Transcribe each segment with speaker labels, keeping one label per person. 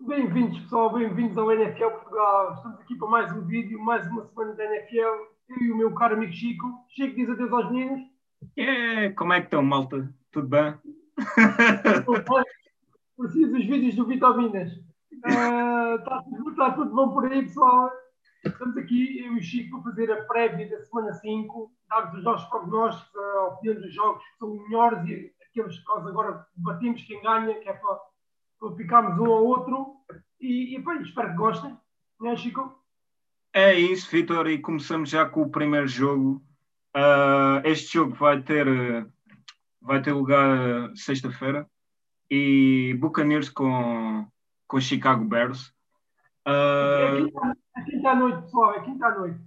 Speaker 1: Bem-vindos, pessoal, bem-vindos ao NFL Portugal. Estamos aqui para mais um vídeo, mais uma semana da NFL. Eu e o meu caro amigo Chico. Chico, diz adeus aos meninos.
Speaker 2: É, como é que estão, malta? Tudo bem?
Speaker 1: Preciso dos vídeos do Vitaminas. Está uh, tá tudo bom por aí, pessoal. Estamos aqui, eu e o Chico, para fazer a prévia da semana 5, dar-vos os nossos prognósticos, a opinião dos jogos que são melhores e aqueles que nós agora debatimos quem ganha, que é para, para ficarmos um ao outro. E, e bem, espero que gostem, não é, Chico?
Speaker 2: É isso, Vitor, e começamos já com o primeiro jogo. Uh, este jogo vai ter, vai ter lugar sexta-feira e Buccaneers com, com Chicago Bears.
Speaker 1: Uh, é quinta à noite, pessoal, é quinta à noite.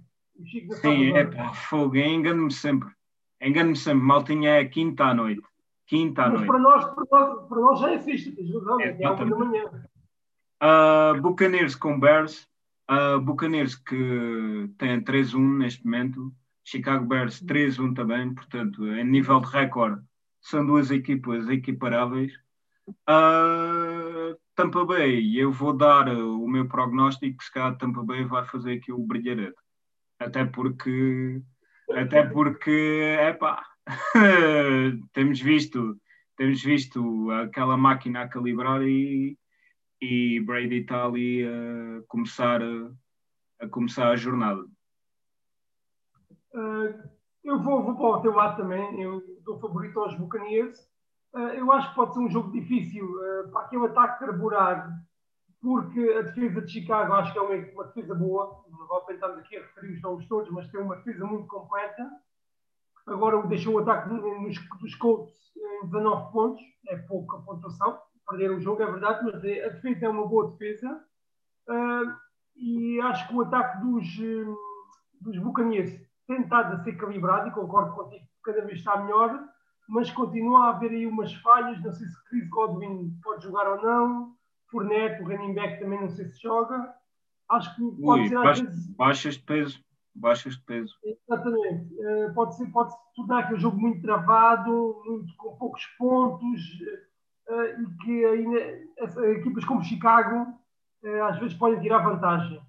Speaker 2: Sim, é pá, fogo, engano-me sempre. Engano-me sempre, maltinha é quinta à noite. Quinta à
Speaker 1: Mas
Speaker 2: noite.
Speaker 1: para nós, para, nós, para nós já é razão, é, é uma da manhã.
Speaker 2: Uh, Buccaneers com Bears. Uh, Buccaneers que tem 3-1 neste momento. Chicago Bears 3-1 também. Portanto, em nível de recorde, são duas equipas equiparáveis. Uh, Tampa Bay, eu vou dar o meu prognóstico que se calhar Tampa Bay vai fazer aqui o brilharete. Até porque, até porque, é pá, temos visto, temos visto aquela máquina a calibrar e, e Brady está ali a começar a, começar a jornada.
Speaker 1: Uh, eu vou, vou para o teu lado também, eu dou favorito aos Buccaneers. Uh, eu acho que pode ser um jogo difícil uh, para aquele ataque carburar, porque a defesa de Chicago acho que é uma, uma defesa boa. Vou tentar aqui a referir os nomes todos, mas tem uma defesa muito completa. Agora deixou o ataque nos, dos Colts em 19 pontos, é pouca pontuação. Perderam o jogo, é verdade, mas a defesa é uma boa defesa. Uh, e acho que o ataque dos, dos Buccaneers tem estado a ser calibrado, e concordo contigo, cada vez está melhor, mas continua a haver aí umas falhas. Não sei se Chris Godwin pode jogar ou não. Fournette, o running back, também não sei se joga. Acho que pode
Speaker 2: Ui,
Speaker 1: ser
Speaker 2: baixas,
Speaker 1: vezes...
Speaker 2: baixas de peso. Baixas de peso.
Speaker 1: Exatamente. Uh, pode, ser, pode se tornar aquele jogo muito travado, muito, com poucos pontos, uh, e que ainda, as, equipas como Chicago uh, às vezes podem tirar vantagem.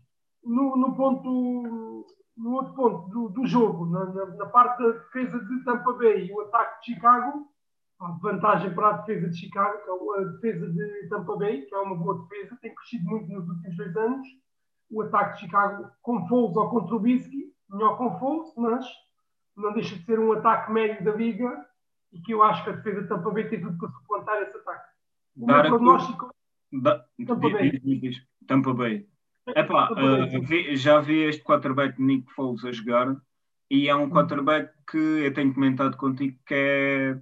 Speaker 1: No, no ponto no outro ponto do, do jogo, na, na, na, parte da defesa de Tampa Bay e o ataque de Chicago, a vantagem para a defesa de Chicago, é a defesa de Tampa Bay, que é uma boa defesa, tem crescido muito nos últimos dois anos. O ataque de Chicago com Foles ou com Trubisky, melhor com Foles, mas não deixa de ser um ataque médio da liga e que eu acho que a defesa de Tampa Bay tem tudo para suplantar esse ataque. O meu prognóstico...
Speaker 2: Da...
Speaker 1: Tampa Bay.
Speaker 2: Tampa Bay. Epá, uh, vi, já vi este quarterback Nick Foles a jogar e é um quarterback que eu tenho comentado contigo que é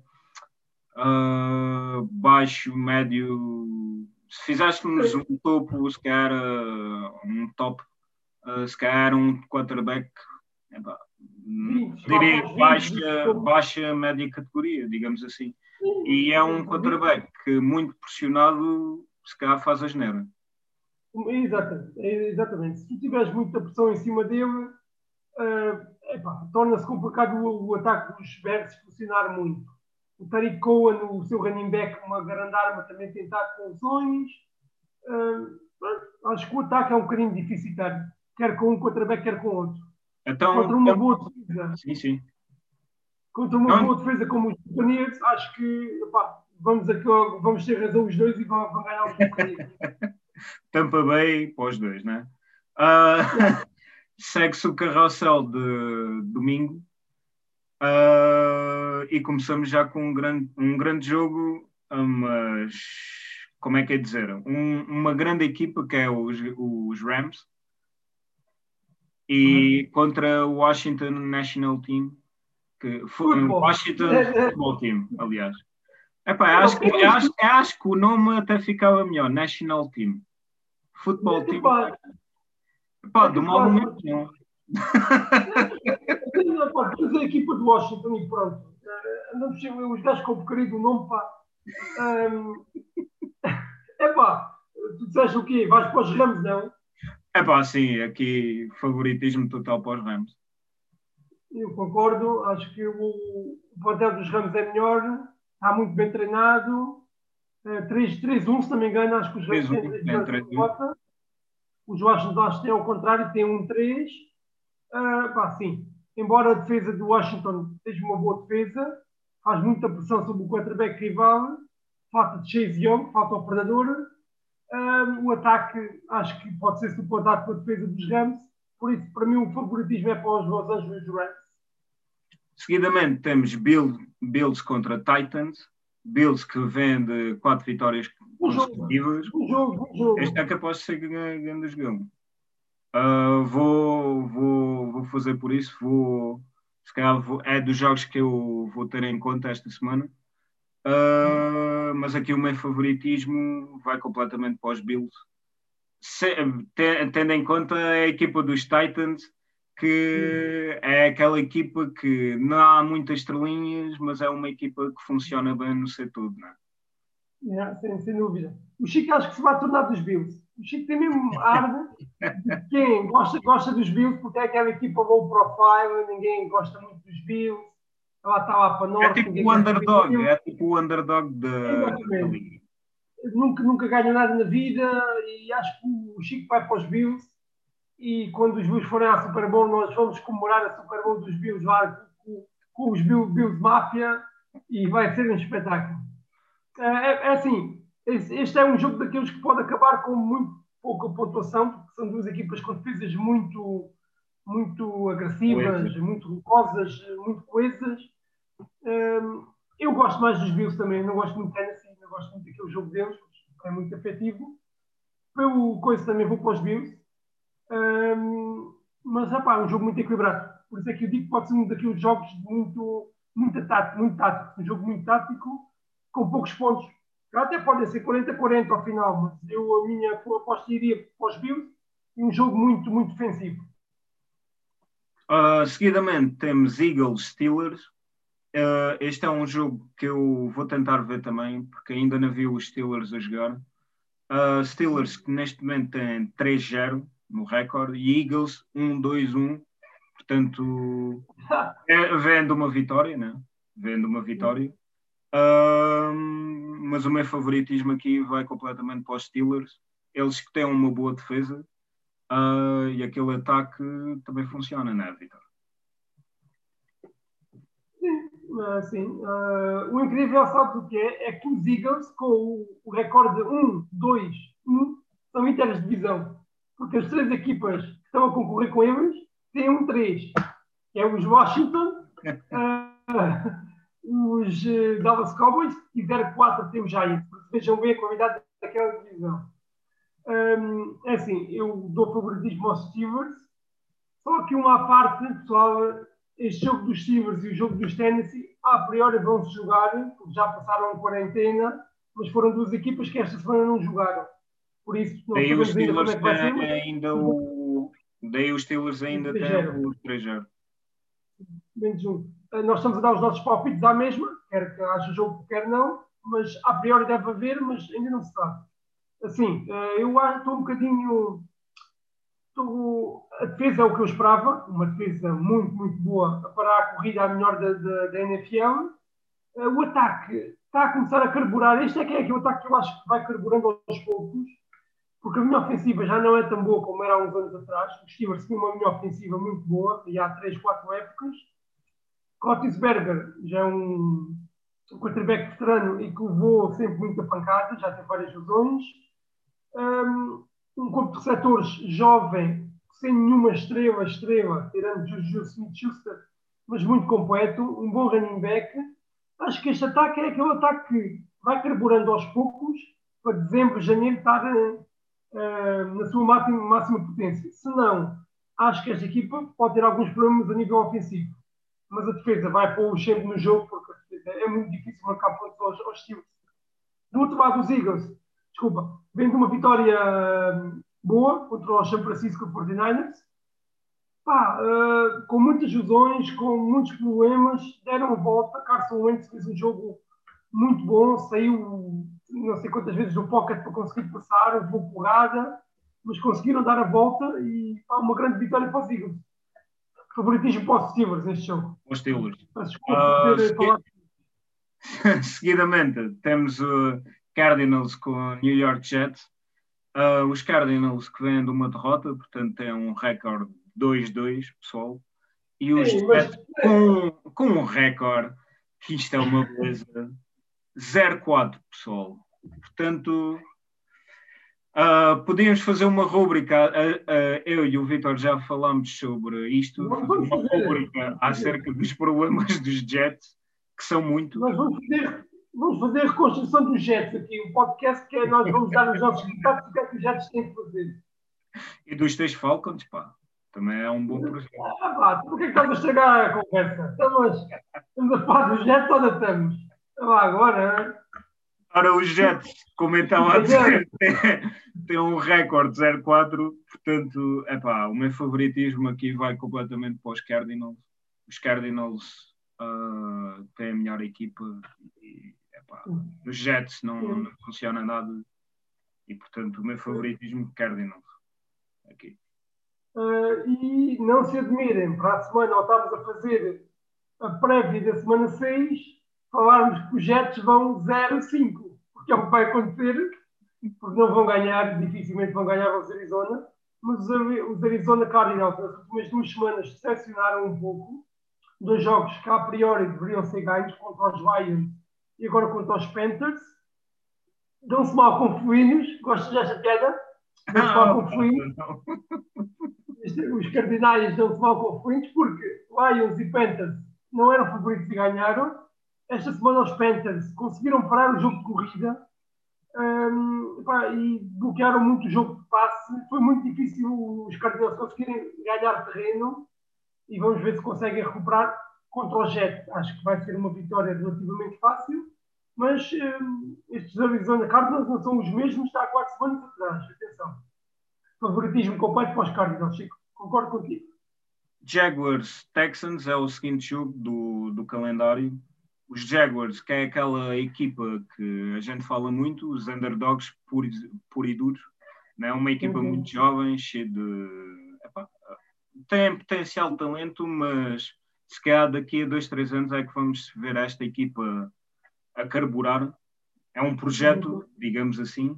Speaker 2: uh, baixo, médio. Se fizéssemos um topo, se calhar uh, um top, se calhar um quarterback, epá, diria baixa, baixa, média categoria, digamos assim. E é um quarterback que muito pressionado, se calhar faz a geneira.
Speaker 1: Exatamente, exatamente. Se tu tiveres muita pressão em cima dele, uh, torna-se complicado o, o, ataque dos Bears funcionar muito. O Tariq Cohen, o seu running back, uma grande arma, também dado funções. Uh, acho que o ataque é um bocadinho deficitário, quer com um quarterback, quer com outro.
Speaker 2: Então,
Speaker 1: Contra uma
Speaker 2: então,
Speaker 1: boa defesa.
Speaker 2: Sim, sim.
Speaker 1: Contra uma Não. boa defesa como os Buccaneers, acho que vamos, aqui, vamos ter razão os dois e vão, vão ganhar os Buccaneers.
Speaker 2: Tampa Bay para os dois, né? Uh, Segue-se o carrossel de domingo uh, e começamos já com um grande, um grande jogo, mas como é que é dizer? Um, uma grande equipa que é os, os Rams e uhum. contra o Washington National Team, que
Speaker 1: Futebol.
Speaker 2: Washington Football Team, aliás. Epá, acho, que, acho, acho que o nome até ficava melhor, National Team. Futebol Team. Pá, do mal momento não.
Speaker 1: Fazer a equipa do Washington e pronto. Não precisa, os gajos com o querido nome, pá. Um, é pá, tu disseste o quê? Vais para os Rams, não?
Speaker 2: É pá, sim, aqui favoritismo total para os Rams.
Speaker 1: Eu concordo, acho que o, o plantel dos Rams é melhor, está muito bem treinado Uh, 3-1, se não me engano, acho que os Rams têm 3 Os Washington acho que têm ao contrário, têm 1-3. Uh, pá, sim. Embora a defesa do Washington seja uma boa defesa, faz muita pressão sobre o quarterback rival, falta de Chase Young, falta o predador. Uh, o ataque acho que pode ser suportado pela defesa dos Rams, por isso, para mim, o favoritismo é para os Los Angeles Rams.
Speaker 2: Seguidamente temos Bill, Bills contra Titans. Bills que vende quatro vitórias consecutivas.
Speaker 1: Um jogo, um jogo.
Speaker 2: Este é capaz de ser grande jogo. Uh, vou, vou, vou fazer por isso. Vou, se calhar vou, é dos jogos que eu vou ter em conta esta semana. Uh, mas aqui o meu favoritismo vai completamente para os Bills. Se, tendo em conta a equipa dos Titans, que é aquela equipa que não há muitas estrelinhas, mas é uma equipa que funciona bem no setor, não
Speaker 1: é? é sem, sem dúvida. O Chico acho que se vai tornar dos Bills. O Chico tem mesmo ar de quem gosta, gosta dos Bills, porque é aquela equipa low profile, ninguém gosta muito dos Bills. Ela está lá para nós.
Speaker 2: É tipo o underdog, é tipo o underdog
Speaker 1: liga. Nunca, nunca ganha nada na vida e acho que o Chico vai para os Bills e quando os Bills forem à Super Bowl, nós vamos comemorar a Super Bowl dos Bills lá com, com os Bills, Bills Mafia e vai ser um espetáculo. É, é, é, assim, este é um jogo daqueles que pode acabar com muito pouca pontuação, porque são duas equipas com defesas muito, muito agressivas, muito rocosas, muito coesas. Um, eu gosto mais dos Bills também, não gosto muito de Tennessee, não gosto muito daquele jogo deles, é muito afetivo. Pelo coisa também vou para os Bills. Um, mas é um jogo muito equilibrado. Por isso é que eu digo que pode ser um daqueles jogos muito, muito tático, muito tático. Um jogo muito tático, com poucos pontos. Até pode ser 40-40 ao final, mas eu, a minha aposta iria para os Bills e um jogo muito, muito defensivo.
Speaker 2: Uh, seguidamente temos Eagles Steelers. Uh, este é um jogo que eu vou tentar ver também, porque ainda não vi os Steelers a jogar. Uh, Steelers que neste momento tem 3-0 no recorde, e Eagles 1-2-1, portanto, é, vendo uma vitória, né? Vendo uma vitória. Uh, mas o meu favoritismo aqui vai completamente para os Steelers. Eles que têm uma boa defesa uh, e aquele ataque também funciona, né, Vitor?
Speaker 1: Sim, uh, o incrível, sabe o que é? É que os Eagles, com o, o recorde 1, 2, 1, são inteiras de divisão porque as três equipas que estão a concorrer com eles têm um 3, que é os Washington, uh, os uh, Dallas Cowboys e 0-4 tem os Giants. Vejam bem a qualidade daquela divisão. Um, é assim, eu dou favoritismo aos Steelers, só que uma parte, pessoal, este jogo dos Steelers e o jogo dos Tennessee, a priori vão-se jogar, porque já passaram a quarentena, mas foram duas equipas que esta semana não jogaram. Por isso, não
Speaker 2: daí os Steelers ainda, é ainda o. Daí os Steelers ainda têm o 3
Speaker 1: Menos um. Eh, nós estamos a dar os nossos palpites à mesma, quer que haja jogo, quer não, mas a priori deve haver, mas ainda não se sabe. Assim, eh, eu estou um bocadinho. Estou, a defesa é o que eu esperava, uma defesa muito, muito boa para a corrida a melhor da, da, da NFL. Eh, o ataque está a começar a carburar. Este é que é aquele ataque que eu acho que vai carburando aos poucos porque a minha ofensiva já não é tão boa como era há uns anos atrás. Os Steelers tinham uma minha ofensiva muito boa, e há 3, 4 épocas. Rotisberger já é um, um quarterback veterano e que levou sempre muita pancada, já teve várias lesões. Um, um corpo de receptores jovem, sem nenhuma estrela, estrela, tirando Juju Smith-Schuster, mas muito completo, um bom running back. Acho que este ataque é aquele ataque que vai carburando aos poucos, para dezembro, janeiro estar uh, na sua máxima, máxima potência. Se não, acho que esta equipa pode ter alguns problemas a nível ofensivo. Mas a defesa vai pôr o sempre no jogo, porque é muito difícil marcar pontos aos, aos Steelers. Do outro lado, os Eagles, desculpa, vem de uma vitória boa contra os San Francisco 49ers. Pá, uh, com muitas lesões, com muitos problemas, deram a volta. Carson Wentz fez um jogo muito bom, saiu não sei quantas vezes no pocket para conseguir passar, uma porrada, mas conseguiram dar a volta e pá, uma grande vitória para os Eagles. Favoritismo para os Steelers neste jogo.
Speaker 2: Os Steelers. Desculpa uh, segui... Seguidamente, temos uh, Cardinals com New York Jets. Uh, os Cardinals que vêm de uma derrota, portanto têm um recorde 2-2, pessoal. E os Sim, mas... Jets com, com um recorde, que isto é uma beleza, 0-4, pessoal. Portanto, uh, podíamos fazer uma rúbrica. Uh, uh, eu e o Vitor já falámos sobre isto. Uma rúbrica acerca dos problemas dos Jets, que são muito.
Speaker 1: Nós vamos fazer, vamos fazer a reconstrução dos Jets aqui. O podcast que é nós vamos dar os nossos resultados o que é que os Jets têm que fazer.
Speaker 2: E dos teus Falcons, pá. Também é um bom projeto.
Speaker 1: Ah, pá, por que estás a chegar a conversa? Estamos, estamos a falar dos Jets ou ainda estamos? Lá agora.
Speaker 2: Ora, os Jets, como então a dizer, tem, um recorde 0-4, portanto, é pá, o meu favoritismo aqui vai completamente para os Cardinals. Os Cardinals uh, têm a melhor equipa e, epá, os Jets não, não funciona nada e, portanto, o meu favoritismo Cardinals. Aqui.
Speaker 1: Uh, e não se admirem, para a semana, ou estamos a fazer a prévia da semana 6 falarmos que os Jets vão 0-5, porque é o que vai acontecer, porque não vão ganhar, dificilmente vão ganhar os Arizona, mas os Arizona Cardinals nas últimas duas semanas decepcionaram um pouco, dois jogos que a priori deveriam ser ganhos contra os Lions e agora contra os Panthers, dão-se mal com felinos, gostas desta piada? Dão-se mal com felinos. Os Cardinais dão-se mal com felinos porque Lions e Panthers não eram favoritos e ganharam, esta semana os Panthers conseguiram parar o jogo de corrida um, e bloquearam muito o jogo de passe. Foi muito difícil os Cardinals conseguirem ganhar terreno e vamos ver se conseguem recuperar contra o Jet. Acho que vai ser uma vitória relativamente fácil, mas um, estes Arizona Cardinals não são os mesmos de há quatro semanas atrás. Atenção. Favoritismo completo para os Cardinals, Chico. Concordo contigo.
Speaker 2: Jaguars Texans é o seguinte jogo do, do calendário os Jaguars, que é aquela equipa que a gente fala muito, os underdogs puros, puro e duros, né? uma equipa uhum. muito jovem, cheia de. Epá, tem potencial talento, mas se calhar daqui a dois, três anos é que vamos ver esta equipa a carburar. É um projeto, uhum. digamos assim.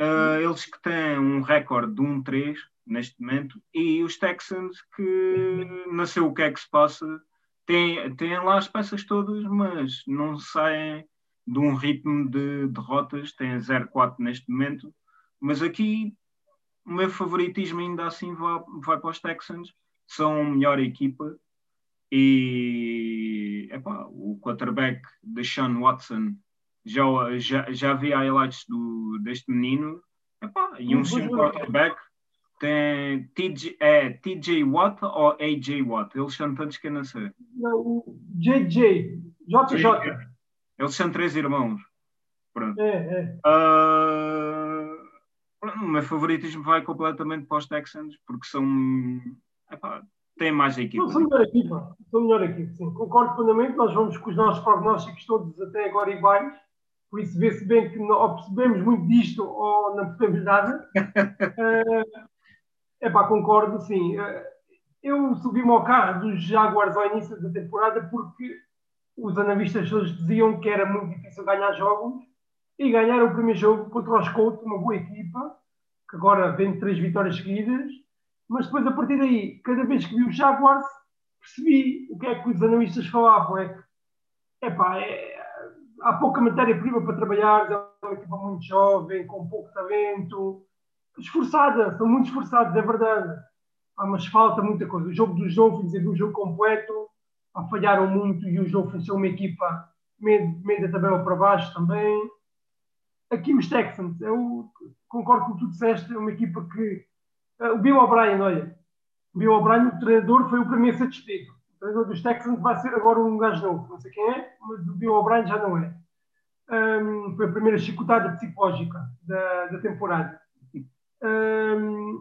Speaker 2: Uh, eles que têm um recorde de 1-3 neste momento, e os Texans que nasceu o que é que se passa têm, têm lá as peças todas, mas não saem de um ritmo de derrotas. Têm 0-4 neste momento, mas aqui o meu favoritismo ainda assim vai, vai para os Texans. São a melhor equipa e epá, o quarterback de Sean Watson já, já, já vi highlights do, deste menino epá, e um sim quarterback tem TJ, é TJ Watt ou AJ Watt? Eles são tantos que eu não sei.
Speaker 1: Não, JJ. JJ.
Speaker 2: Eles são três irmãos.
Speaker 1: Pronto. É, é.
Speaker 2: Uh, o meu favoritismo vai completamente para os Texans, porque são. Epá, têm mais equipa.
Speaker 1: Não, são melhor equipa. São melhor equipa, sim. Concordo plenamente. Nós vamos com os nossos prognósticos todos até agora iguais. Por isso vê-se bem que ou percebemos muito disto ou não percebemos nada. uh, É pá, concordo, sim. Eh, eu subi-me ao carro dos Jaguars ao início da temporada porque os analistas todos diziam que era muito difícil ganhar jogos e ganharam o primeiro jogo contra os Colts, uma boa equipa, que agora vem três vitórias seguidas. Mas depois, a partir daí, cada vez que vi os Jaguars, percebi o que é que os analistas falavam. É que, epá, é, há pouca matéria-prima para trabalhar, é uma equipa muito jovem, com pouco talento, esforçada, são muito esforçados, é verdade. Ah, mas falta muita coisa. O jogo dos Dolphins é um jogo completo, falharam muito e os Dolphins são uma equipa meio da tabela para baixo também. Aqui os Texans, eu concordo com o que tu disseste, é uma equipa que. Uh, o Bill O'Brien, olha, o Bill O'Brien, o treinador, foi o primeiro satisfeito. O treinador dos Texans vai ser agora um gajo novo, não sei quem é, mas o Bill O'Brien já não é. Um, foi a primeira chicotada psicológica da, da temporada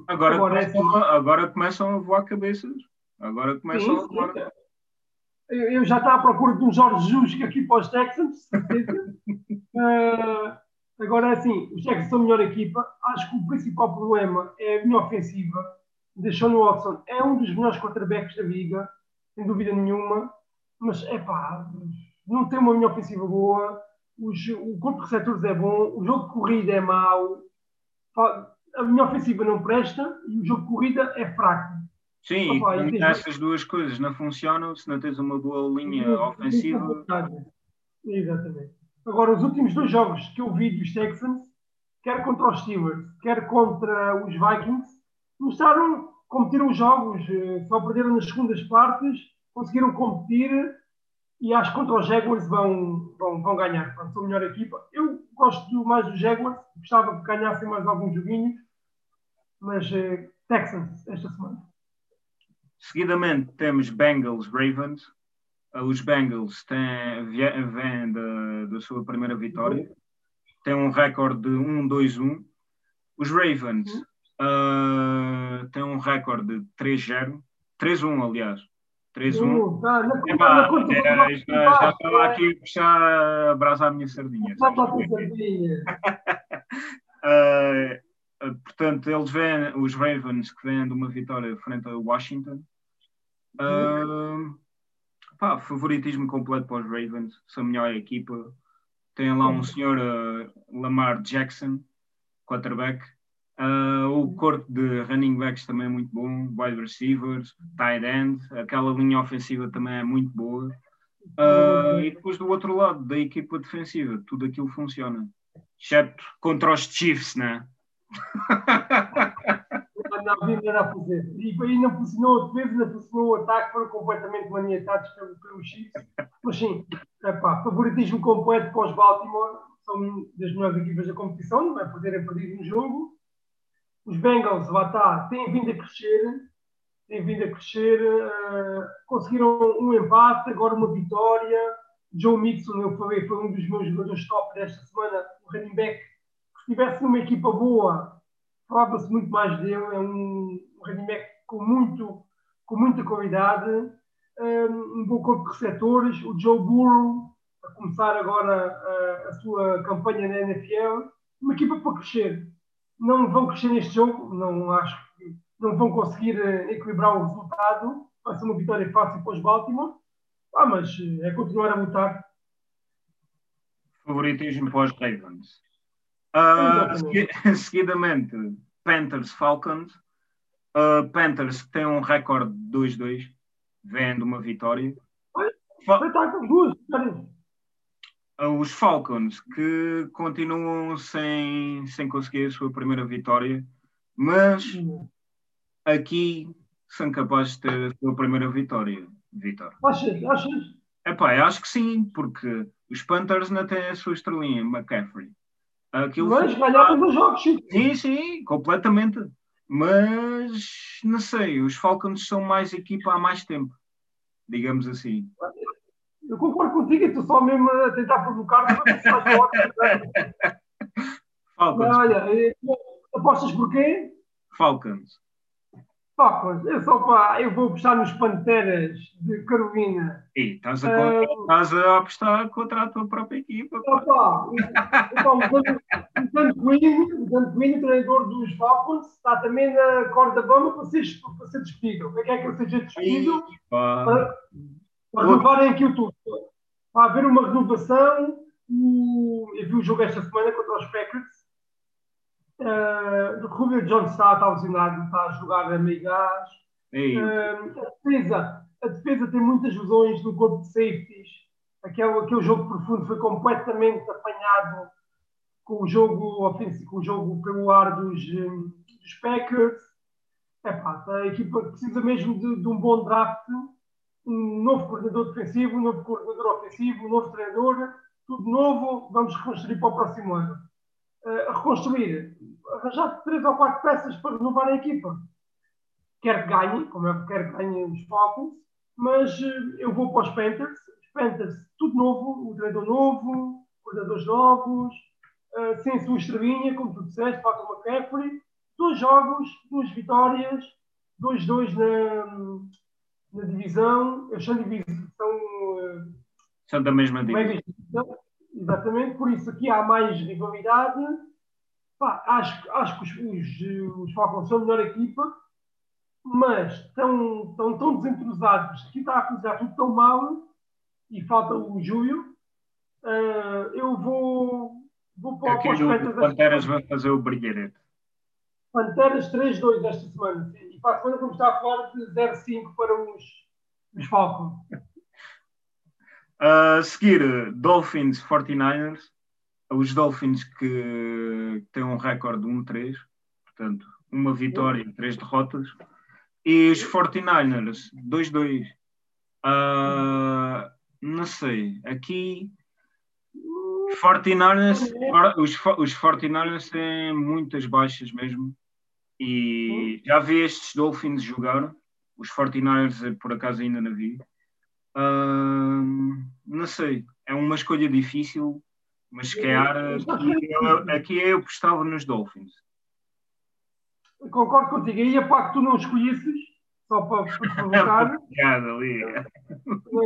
Speaker 2: agora, agora, é começam, assim, agora começam a voar cabeças. Agora começam sim, a voar. Sim.
Speaker 1: Eu já estava à procura de um Jorge Jus aqui para os Texans, uh, agora, é assim, os Texans são a melhor equipa. Acho que o principal problema é a linha ofensiva. De Sean Watson é um dos melhores quarterbacks da liga, sem dúvida nenhuma. Mas, é pá, não tem uma linha ofensiva boa. os, o corpo de receptores é bom, o jogo de corrida é mau, a minha ofensiva não presta e o jogo de corrida é fraco.
Speaker 2: Sim, Opa, e essas duas coisas não funcionam se não tens uma boa linha ofensiva.
Speaker 1: Exatamente. Agora, os últimos dois jogos que eu vi dos Texans, quer contra os Steelers, quer contra os Vikings, mostraram competiram os jogos, eh, só perderam nas segundas partes, conseguiram competir e acho que contra os Jaguars vão, vão, vão ganhar. Pronto, são a melhor equipa. Eu gosto mais dos Jaguars, gostava que ganhassem mais alguns joguinhos, mas eh, Texans esta semana.
Speaker 2: Seguidamente temos Bengals Ravens. Uh, os Bengals têm, vêm da, da sua primeira vitória. Têm um recorde de 1-2-1. Os Ravens uh, têm um recorde de 3-0. 3-1, aliás. 3-1. Tá, já, já estava aqui a puxar a brasa à minha sardinha. uh, portanto, eles vêm, os Ravens, que vêm de uma vitória frente a Washington. Uh, pá, favoritismo completo para os Ravens, são a melhor equipa. Tem lá um senhor uh, Lamar Jackson, quarterback. Uh, o corpo de running backs também é muito bom, wide receivers, tight end, aquela linha ofensiva também é muito boa. Uh, e depois do outro lado, da equipa defensiva, tudo aquilo funciona. Exceto contra os Chiefs, né?
Speaker 1: Não, não fazer. E ainda funcionou a defesa, ainda funcionou o ataque, foram completamente maniatados pelo, pelo X. Mas sim, epá, favoritismo completo para os Baltimore, são das melhores equipas da competição, não é poderem perdido no jogo. Os Bengals, lá está, têm vindo a crescer, têm vindo a crescer, uh, conseguiram um empate, agora uma vitória. Joe Mixon, eu falei, foi um dos meus jogadores top desta semana, o running back. Se estivesse numa equipa boa, falava-se muito mais dele, é um, running back com, muito, com muita qualidade, um, um bom corpo de receptores, o Joe Burrow, a começar agora a, a sua campanha na NFL, uma equipa para crescer. Não vão crescer neste jogo, não acho que não vão conseguir eh, equilibrar o resultado, vai ser uma vitória fácil para os Baltimore, ah, mas eh, é continuar a lutar.
Speaker 2: Favoritismo para os Ravens. Uh, seguidamente, Panthers Falcons. Uh, Panthers tem um recorde de 2-2, vendo uma vitória.
Speaker 1: Fa uh,
Speaker 2: os Falcons que continuam sem, sem conseguir a sua primeira vitória, mas aqui são capazes de ter a sua primeira vitória, Vitor.
Speaker 1: Achas? Achas?
Speaker 2: Epá, acho que sim, porque os Panthers não têm a sua estrelinha, McCaffrey.
Speaker 1: Aquilo Mas ganharam os jogos, sim.
Speaker 2: Sim, sim, completamente. Mas não sei, os Falcons são mais equipa há mais tempo, digamos assim.
Speaker 1: Eu concordo contigo, estou só mesmo a tentar provocar para Falcons. Olha, apostas porquê?
Speaker 2: Falcons.
Speaker 1: Falcons, eu só pá, eu vou apostar nos Panteras de Carolina.
Speaker 2: E estás a, uh, estás a apostar contra a tua própria equipa.
Speaker 1: Opa, então, o Dan Quinn, o treinador dos Falcons, está também na corda bamba para ser, para ser despedido. O que é que ele seja despedido? Para, para renovarem aquilo tudo. Para haver uma renovação. O, eu vi o jogo esta semana contra os Packers Uh, Julio Jones está, está lesionado, está a jogar a meio gás. Uh, a, defesa, a defesa tem muitas lesões no corpo de safeties. Aquele, aquele jogo profundo foi completamente apanhado com o jogo ofensivo, com o jogo pelo ar dos, dos Packers. Epá, a equipa precisa mesmo de, de, um bom draft, um novo coordenador defensivo, um novo coordenador ofensivo, um novo treinador, tudo novo. Vamos reconstruir para o próximo ano a reconstruir, arranjar três ou quatro peças para renovar a equipa. Quer que ganhe, como é que quer que ganhe os Falcons, mas eh, eu vou para os Panthers. Os Panthers, tudo novo, o treinador novo, cuidadores novos, uh, sem sua estrelinha, como tu disseste, falta uma McCaffrey. Dois jogos, duas vitórias, 2-2 na, na divisão. Eles são, divisão, são, uh,
Speaker 2: são da mesma divisão.
Speaker 1: Exatamente, por isso aqui há mais rivalidade. Pá, acho, acho que os, os, os Falcons são a melhor equipa, mas estão, estão tão desentrosados. Aqui está a começar tudo tão mal e falta o Júlio. Uh, eu vou, vou para,
Speaker 2: para os Panteras vão fazer o brilharete.
Speaker 1: Panteras 3-2 esta semana. E para a semana vamos estar a falar de 0-5 para os, os Falcons.
Speaker 2: A seguir, Dolphins 49ers. Os Dolphins que têm um recorde de 1-3, portanto, uma vitória e três derrotas. E os 49ers 2-2. Uh, não sei, aqui 49ers, os, os 49ers têm muitas baixas mesmo. E já vi estes Dolphins jogar. Os 49ers, por acaso, ainda não vi. Uh, não sei, é uma escolha difícil, mas se calhar aqui, eu, aqui eu apostava nos Dolphins.
Speaker 1: Concordo contigo. Aí a pá que tu não escolhesses, só para, provocar.
Speaker 2: ali.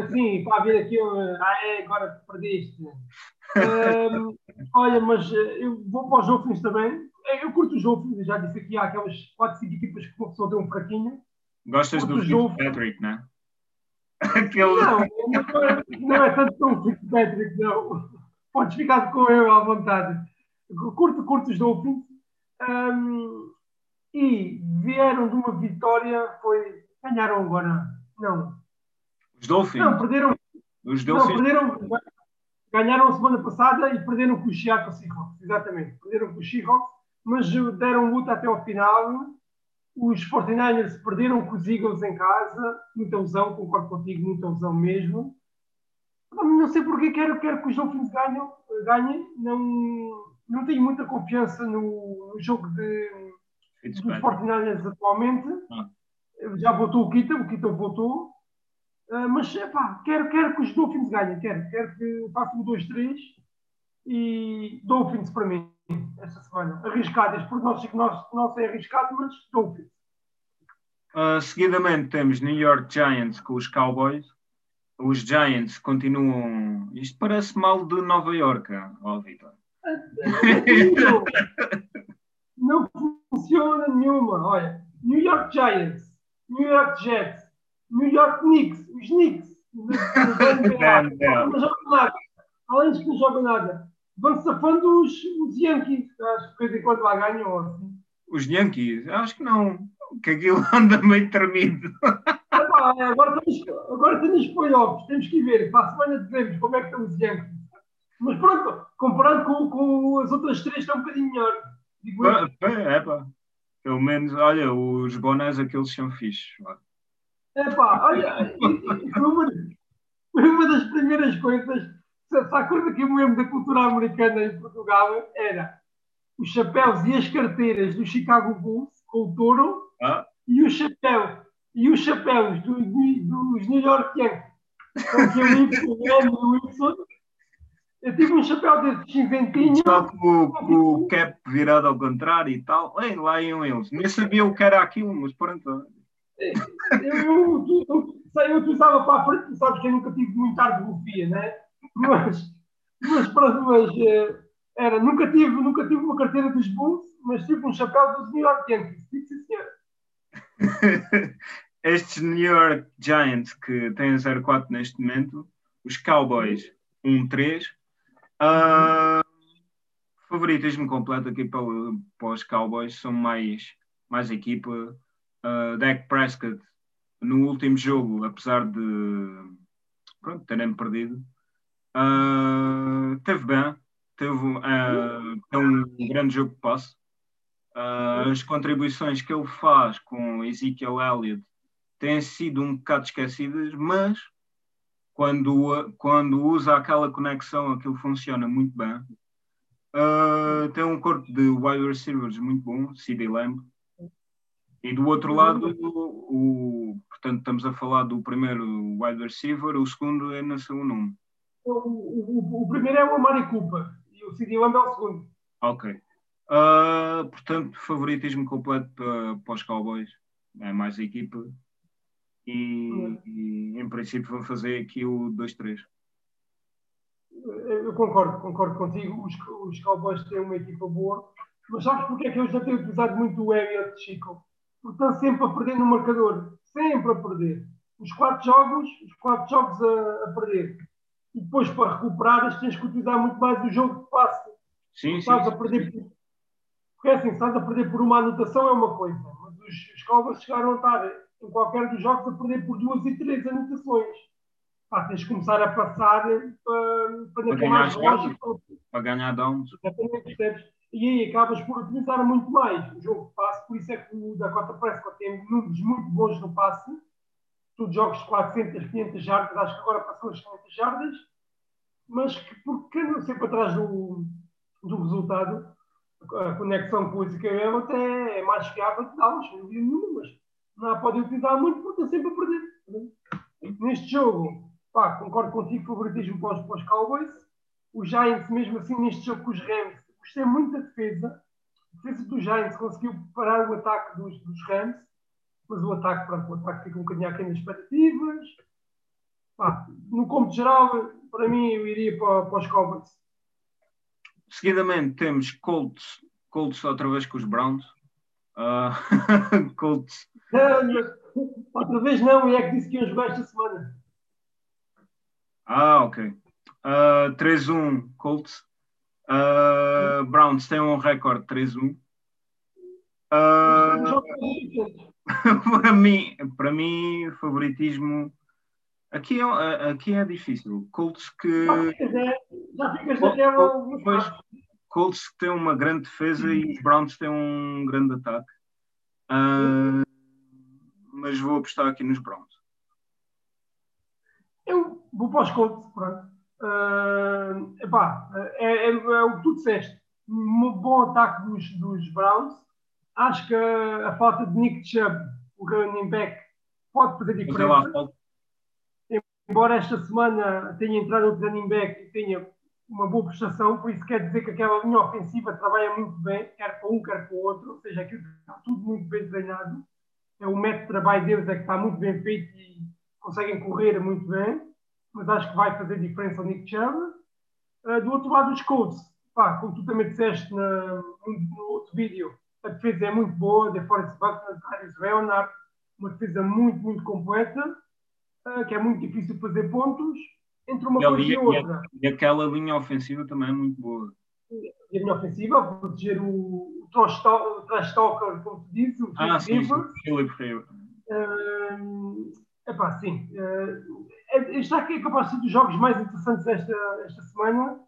Speaker 1: Assim, para ver aqui, ah, é, agora perdeste. Um, olha, mas eh, eu vou para os Dolphins também. É, eu curto os Dolphins, já disse aqui, há aquelas 4, 5 equipas que uma pessoa tem um fraquinho.
Speaker 2: Gostas curto do Fitzpatrick, não é?
Speaker 1: Aquele... Não, não é, não é tanto como o Fitzpatrick, não. Podes ficar com eu à vontade. Curto, curto os Dolphins. Um, e vieram de uma vitória, foi. Ganharam agora. Não.
Speaker 2: Os Dolphins?
Speaker 1: Não, perderam.
Speaker 2: Os Dolphins.
Speaker 1: Não, perderam. Ganharam a semana passada e perderam com o Seattle Seahawks. Exatamente. Perderam com o Seahawks, mas deram luta até ao final. Os 49ers perderam com os Eagles em casa. Muita lesão, concordo contigo, muita lesão mesmo. Não sei porque quero, quero que os Dolphins ganhem. ganhem. Não, não tenho muita confiança no, no jogo de dos 49ers atualmente. Ah. Já votou o Kita, o Kita votou. Uh, mas, epá, quero, quero que os Dolphins ganhem, quero, quero que façam o 2-3 e Dolphins para mim, esta semana. Arriscadas, porque nós, nós, não sei arriscado, mas Dolphins.
Speaker 2: Uh, seguidamente temos New York Giants com os Cowboys. Os Giants continuam. Isto parece mal de Nova York, ó Vitor.
Speaker 1: não funciona nenhuma. Olha, New York Giants, New York Jets, New York Knicks, os Knicks, não nada. Além de que não jogam nada, vão safando os, os Yankees. Acho que de vez em quando lá ganham. Assim.
Speaker 2: Os Yankees? Acho que não. Que aquilo anda meio tremido.
Speaker 1: agora, temos, agora temos playoffs, temos que ver. Para a semana dizemos como é que estão os Yankees. Mas pronto, comparado com, com as outras três, está um bocadinho melhor.
Speaker 2: É, pá. Pelo menos, olha, os bonés aqueles são fixos.
Speaker 1: É pá, olha, foi uma, foi uma das primeiras coisas. Se a coisa que eu me lembro da cultura americana em Portugal era os chapéus e as carteiras do Chicago Bulls com o touro ah. e o chapéu e os chapéus do, dos New York Yankees com aquele Y, o Y eu tive um chapéu desse cinzentinho.
Speaker 2: Só com, com, o cap virado ao contrário e tal. Ei, lá iam eles. Nem sabia o que era aquilo, mas pronto.
Speaker 1: Eu, eu, eu, eu utilizava para a frente, sabes que eu nunca tive muita artografia, né? Mas, mas pronto, mas eh, era, nunca tive, nunca tive uma carteira dos Bulls, mas tive um chapéu dos New York Yankees. Sim, senhor.
Speaker 2: Estes New York Giants que têm 0-4 neste momento, os Cowboys 1-3, Uh, favoritismo completo aqui para, para, os Cowboys, são mais, mais equipa. Uh, Dak Prescott, no último jogo, apesar de pronto, terem perdido, uh, teve bem, teve uh, um grande jogo de passe. Uh, as contribuições que ele faz com Ezekiel Elliott têm sido um bocado esquecidas, mas quando, quando usa aquela conexão, aquilo funciona muito bem. Uh, tem um corpo de wide receivers muito bom, CD Lamb. E do outro lado, o, portanto, estamos a falar do primeiro wide receiver, o segundo é no seu nome.
Speaker 1: O, o, o, primeiro é o Amari Cooper e o CD Lamb é o segundo.
Speaker 2: Ok. Uh, portanto, favoritismo completo para, para os Cowboys. É mais a equipa e, e, em princípio vão fazer aqui o 2-3.
Speaker 1: Eu concordo, concordo contigo. Os, os Cowboys têm uma equipa boa, mas sabes porque é que eu já tenho utilizado muito o Elliott Chico? Porque estão sempre a perder no marcador, sempre a perder. Os quatro jogos, os quatro jogos a, a perder. E depois para recuperares tens que utilizar muito mais o jogo de passe.
Speaker 2: Sim, sim.
Speaker 1: Estás
Speaker 2: sim,
Speaker 1: a perder
Speaker 2: sim.
Speaker 1: por... Porque assim, estás a perder por uma anotação é uma coisa, mas os, os Cowboys chegaram a estar em qualquer dos jogos a perder por duas e três anotações. Pá, tens de começar a passar para, para
Speaker 2: Para
Speaker 1: ter
Speaker 2: ganhar
Speaker 1: relógio.
Speaker 2: Para ganhar downs.
Speaker 1: E aí acabas por utilizar muito mais o jogo de passe, por isso é que o Dakota Prescott tem números muito bons no passe. Tu jogos de 400, 500 jardas, acho que agora passou as 500 jardas, mas que porque andam sempre atrás do, do resultado, a conexão com o Ezequiel até é mais fiável que Dallas, sem dúvida nenhuma, mas não a podem utilizar muito porque estão sempre a perder. Neste jogo, pá, concordo contigo, favoritismo para os, para os Cowboys. Os Giants, mesmo assim, neste jogo com os Rams, gostei muito da defesa. A defesa dos Giants conseguiu parar o ataque dos, dos Rams, mas o ataque, pronto, o ataque fica um bocadinho aquém das expectativas. Pá, no cômputo geral, para mim, eu iria para, para os Cowboys.
Speaker 2: Seguidamente temos Colts, Colts outra vez com os Browns. Ah, Colts.
Speaker 1: Não, outra vez não, e é que disse que iam jogar esta semana.
Speaker 2: Ah, ok. Ah, 3-1 Colts. Ah, Browns tem um recorde 3-1. Ah,
Speaker 1: Jogos diferentes.
Speaker 2: Para mim, para mim, favoritismo. Aqui é, aqui é difícil. Colts que.
Speaker 1: Já ficas, é.
Speaker 2: Pois, Colts que tem uma grande defesa e os Browns têm um grande ataque. Ah, mas vou apostar aqui nos Browns.
Speaker 1: Eu vou para os Colts, pronto. Ah, epá, é, é- é o que tu disseste. Um bom ataque dos, dos Browns. Acho que a, falta de Nick Chubb, o running back, pode fazer diferença. Embora esta semana tenha entrado outro running back e tenha uma boa prestação, por isso quer dizer que aquela linha ofensiva trabalha muito bem, quer para um, quer para o outro, ou seja, aquilo está tudo muito bem treinado. É o método de trabalho deles é que está muito bem feito e conseguem correr muito bem, mas acho que vai fazer diferença ao Nick Chubb. Ah, do outro lado, os Colts, pá, como tu também disseste na, no, no outro vídeo, a defesa é muito boa, de Forrest Buckner, Darius Leonard, uma defesa muito, muito completa, ah, que é muito difícil fazer pontos. Entre uma
Speaker 2: E,
Speaker 1: coisa e outra,
Speaker 2: e aquela linha ofensiva também é muito boa.
Speaker 1: e a linha ofensiva, proteger o, o trash talker, como tu dizes, o
Speaker 2: Ah, sim. Philip Rivers.
Speaker 1: é pá, sim. Uh, este aqui é capaz de ser dos jogos mais interessantes esta, esta semana.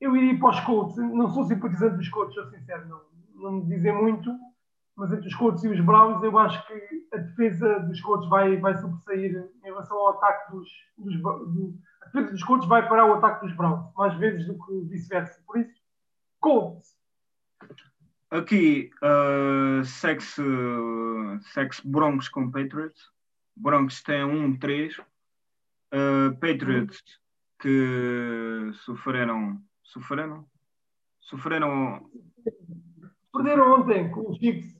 Speaker 1: Eu iria para os Colts. Não sou simpatizante dos Colts, sou sincero. Não, não me dizem muito. Mas entre os Colts e os Browns, eu acho que a defesa dos Colts vai, vai sobressair em relação ao ataque dos, dos do, A defesa dos Colts vai parar o ataque dos Browns, mais vezes do que vice-versa. Por isso, Colts.
Speaker 2: Aqui, uh, segue-se segue-se Broncos com Patriots. Broncos tem 1-3. Uh, Patriots que sofreram. Sofreram? Sofreram.
Speaker 1: Perderam ontem com os Chiefs.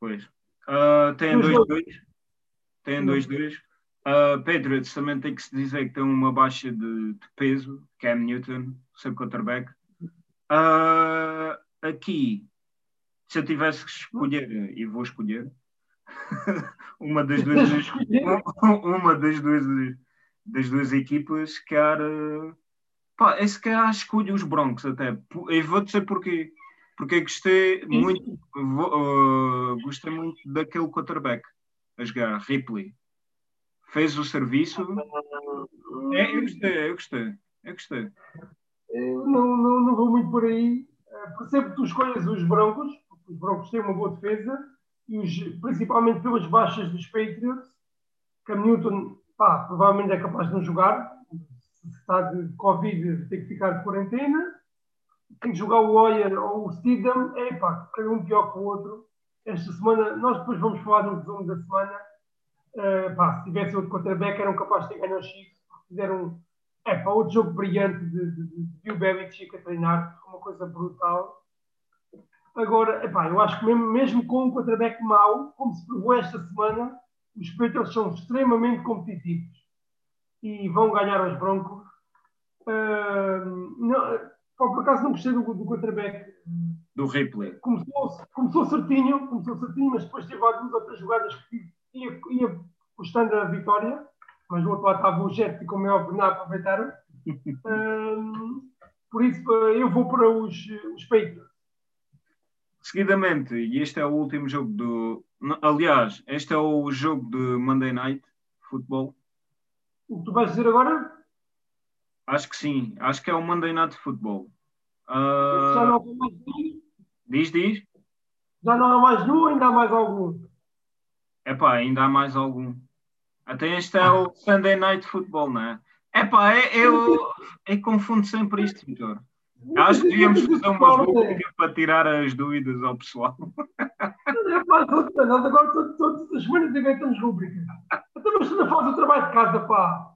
Speaker 2: Pois. Uh, tem
Speaker 1: Os
Speaker 2: 2-2. Tem 2-2. Uh, Patriots também tem que se dizer que tem uma baixa de, de peso. Cam Newton, seu quarterback. Uh, aqui, se eu tivesse que escolher, e vou escolher, uma das duas, uma das duas, das duas equipas, quer. Pá, esse que escolho os Broncos até. E vou dizer porquê. Porque gostei muito, uh, gostei muito daquele quarterback a jogar, Ripley. Fez o serviço. É, eu gostei, eu gostei, eu gostei.
Speaker 1: Eu não, não, não vou muito por aí. Uh, percebo que tu escolhas os Broncos, porque os Broncos têm uma boa defesa, e os, principalmente pelas baixas dos Patriots. Cam Newton, pá, provavelmente é capaz de não jogar. Se está de Covid, tem que ficar de quarentena. Tem que jogar o Hoyer ou o Steedham. É pá, cada um pior que o outro. Esta semana, nós depois vamos falar no resumo da semana. Uh, pá, se tivesse outro quarterback, eram capazes de ganhar os Chiefs, porque fizeram é para outro jogo brilhante de, de, de Bill Belichick a treinar, uma coisa brutal. Agora, eu acho que mesmo, mesmo com um quarterback mau, como se provou esta semana, os Patriots são extremamente competitivos e vão ganhar aos Broncos. Uh, não, por acaso não gostei do, do quarterback.
Speaker 2: Do Ripley.
Speaker 1: Começou, começou certinho, começou certinho, mas depois teve algumas outras jogadas que ia, ia custando a vitória mas do outro lado estava o Jets e como é óbvio não aproveitaram. um, por isso eu vou para os, os Patriots.
Speaker 2: Seguidamente, e este é o último jogo do. Aliás, este é o jogo de Monday Night Football.
Speaker 1: O que tu vais dizer agora?
Speaker 2: Acho que sim, acho que é o Monday Night Football.
Speaker 1: Uh... Já não há mais nenhum?
Speaker 2: Diz, diz.
Speaker 1: Já não há mais nenhum ainda há mais algum?
Speaker 2: Epá, ainda há mais algum. Até este é o Sunday Night Football, não é? Epá, é, eu, eu confundo sempre isto, Vitor. Acho que devíamos fazer uma rubrica para tirar as dúvidas ao pessoal.
Speaker 1: Epá, nós agora todas, as semanas inventamos rubricas. Então, mas tu não fazes o trabalho de casa, pá.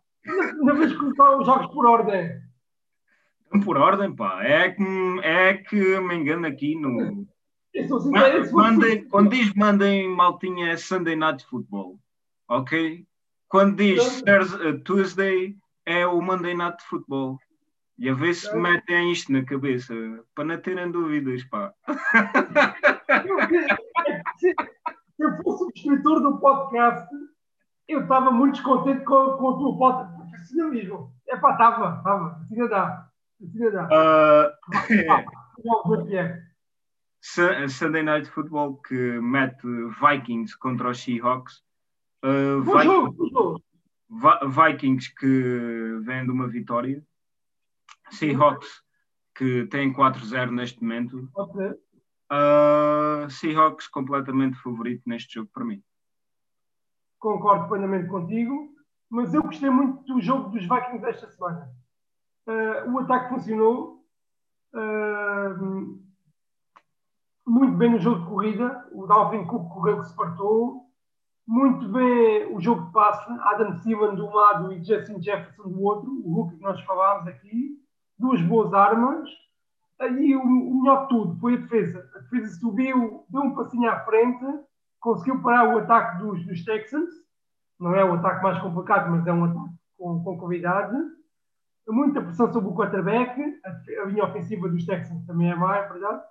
Speaker 1: Na vez que os jogos por ordem.
Speaker 2: Por ordem, pá. É que, é que me engano aqui no.
Speaker 1: Assim,
Speaker 2: mandem, quando diz mandem maltinha é Sunday Night Football. Ok? Quando diz uh, Tuesday é o Monday Night Football. E a ver se metem isto na cabeça, para não terem dúvidas, pá.
Speaker 1: Se eu fosse o escritor do podcast, eu estava muito descontente com, com o teu podcast profissionalismo. É pá, estava, estava. Assim dá. Assim dá. Uh,
Speaker 2: é. Sunday Night Football que mete Vikings contra os Seahawks. Uh, Vikings, Vikings que vem de uma vitória. Seahawks que tem 4-0 neste momento.
Speaker 1: Okay.
Speaker 2: Uh, Seahawks completamente favorito neste jogo para mim.
Speaker 1: Concordo plenamente contigo, mas eu gostei muito do jogo dos Vikings esta semana. Uh, o ataque funcionou uh, muito bem no jogo de corrida. O Dalvin Cook correu que se partou muito bem o jogo de passe, Adam Thielen de um lado e Justin Jefferson do outro, o Hulk que nós falámos aqui, duas boas armas, e o, o, melhor de tudo foi a defesa. A defesa subiu, deu um passinho à frente, conseguiu parar o ataque dos, dos Texans, não é o ataque mais complicado, mas é um ataque com, com qualidade. Muita pressão sobre o quarterback, a, a linha ofensiva dos Texans também é má, é verdade.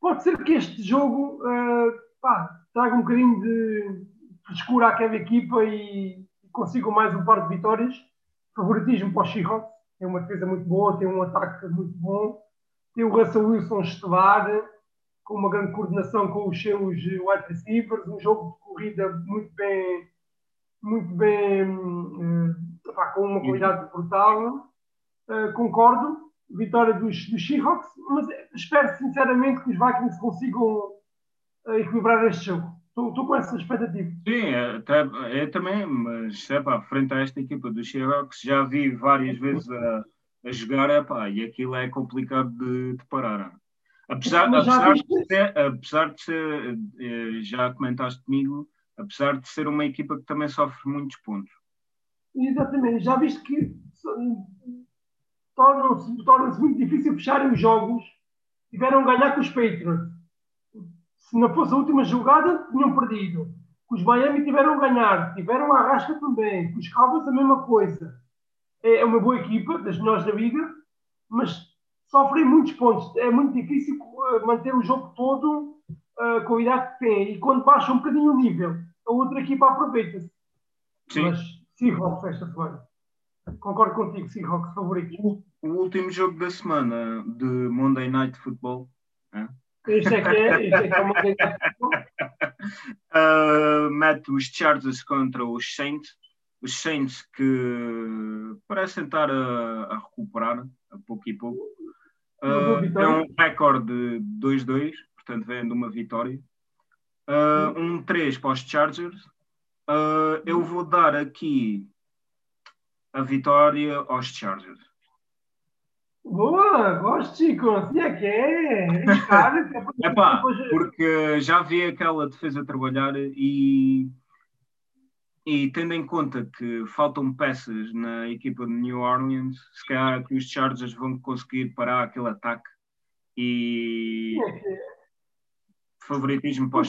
Speaker 1: Pode ser que este jogo uh, pá, traga um bocadinho de, escura aquela equipa e consigam mais um par de vitórias. Favoritismo para o Seahawks. Tem uma defesa muito boa, tem um ataque muito bom. Tem o Russell Wilson estelar, com uma grande coordenação com os seus wide receivers. Um jogo de corrida muito bem, muito bem, uh, com uma qualidade brutal. Uh, concordo. Vitória dos, dos Seahawks, mas espero sinceramente que os Vikings consigam equilibrar este jogo. Estou com essa expectativa.
Speaker 2: Sim, até, eu também, mas é pá, frente a esta equipa do Seahawks já vi várias vezes a, a jogar é pá, e aquilo é complicado de, de parar. Apesar, apesar, de ser, apesar de ser, eh, já comentaste comigo, apesar de ser uma equipa que também sofre muitos pontos.
Speaker 1: Exatamente, já viste que torna-se torna muito difícil fecharem os jogos, tiveram a ganhar com os Patriots se não fosse a última jogada, tinham perdido. Os Miami tiveram a ganhar, tiveram a arrasca também. Os Cowboys a mesma coisa. É, é uma boa equipa, das melhores da liga, mas sofrem muitos pontos. É muito difícil uh, manter o jogo todo uh, com a idade que tem. E quando baixa um bocadinho o nível, a outra equipa aproveita-se. Mas Seahawks esta semana. Concordo contigo, Seahawks favorito.
Speaker 2: O último jogo da semana de Monday Night Football. É?
Speaker 1: Isto é que é, isto é, que é uma
Speaker 2: uh, mete os Chargers contra os Saints. Os Saints que parecem estar a, a recuperar a pouco e pouco. Uh, é um recorde de 2-2, portanto vem de uma vitória. Uh, um 3 para os Chargers. Uh, eu vou dar aqui a vitória aos Chargers.
Speaker 1: Boa, gosto, Chico. Assim é que é.
Speaker 2: é pá, porque já vi aquela defesa trabalhar e, e tendo em conta que faltam peças na equipa de New Orleans, se calhar que os Chargers vão conseguir parar aquele ataque e favoritismo para os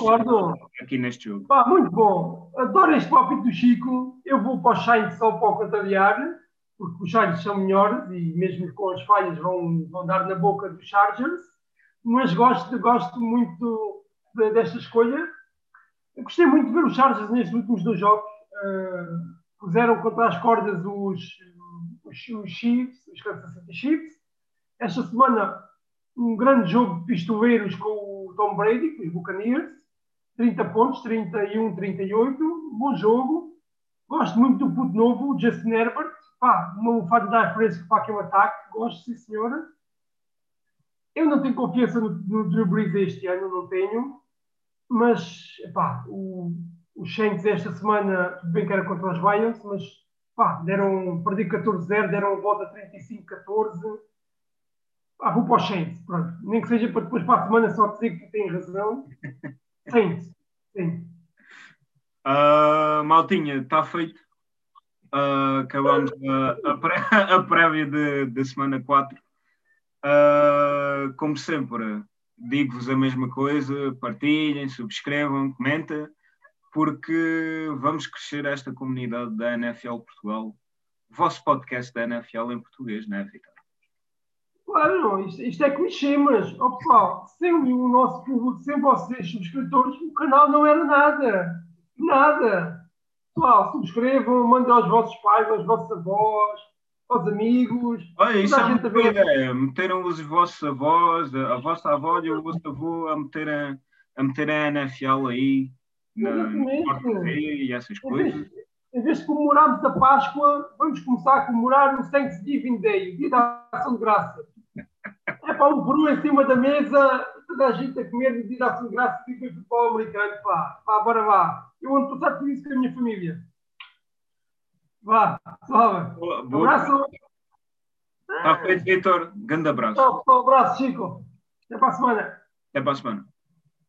Speaker 2: aqui neste jogo.
Speaker 1: Muito bom. Adoro este palpite do Chico. Eu vou para o Shine só para o contrariar porque os Giants são melhores e mesmo com as falhas vão, vão dar na boca dos Chargers, mas gosto, gosto muito de, desta escolha. Eu gostei muito de ver os Chargers nestes últimos dois jogos, puseram contra as cordas os, os, os Chiefs, os Kansas City Chiefs. Esta semana, um grande jogo de pistoleiros com o Tom Brady, com os Buccaneers. 30 pontos, 31, 38. Bom jogo. Gosto muito do puto novo, o Justin Herbert. Pá, uma lufada de ar fresco para aquele ataque. Gosto, sim, senhora. Eu não tenho confiança no, no Drew Brees este ano, não tenho. Mas, pá, o, os Saints esta semana, tudo bem que era contra os Lions, mas pá, deram, perdi 14-0, deram volta 35-14. Pá, vou para os Saints, pronto. Nem que seja para depois para a semana só dizer que tem razão. Saints, sim.
Speaker 2: Uh, Maltinha, está feito. Uh, acabamos a, a, pré, a prévia da semana 4. Uh, ah, como sempre, digo-vos a mesma coisa: partilhem, subscrevam, comentem porque vamos crescer esta comunidade da NFL Portugal. O vosso podcast da NFL em português, não é, Vitor?
Speaker 1: Claro, isto, isto é clichê, mas, oh, pessoal, sem o nosso público, sem vocês subscritores, o canal não era nada. Nada. Pessoal, subscrevam, mandem aos vossos pais, aos vossos avós, aos amigos.
Speaker 2: Olha, isso é muito ideia. Meteram os vossos avós, a vossa avó e o vosso avô a meterem a, meter a NFL aí na e essas coisas.
Speaker 1: Em vez de comemorarmos a Páscoa, vamos começar a comemorar o Thanksgiving Day, o dia da ação de graça. É para um peru em cima da mesa, toda a gente a comer no dia da ação de graça, tipo futebol americano. Pá, pá, bora lá. Eu ando passar por isso com a minha família. Vá, salve. Um abraço.
Speaker 2: Está feito, Vitor. Grande abraço.
Speaker 1: Um abraço, Chico. Até para a semana.
Speaker 2: Até para a semana.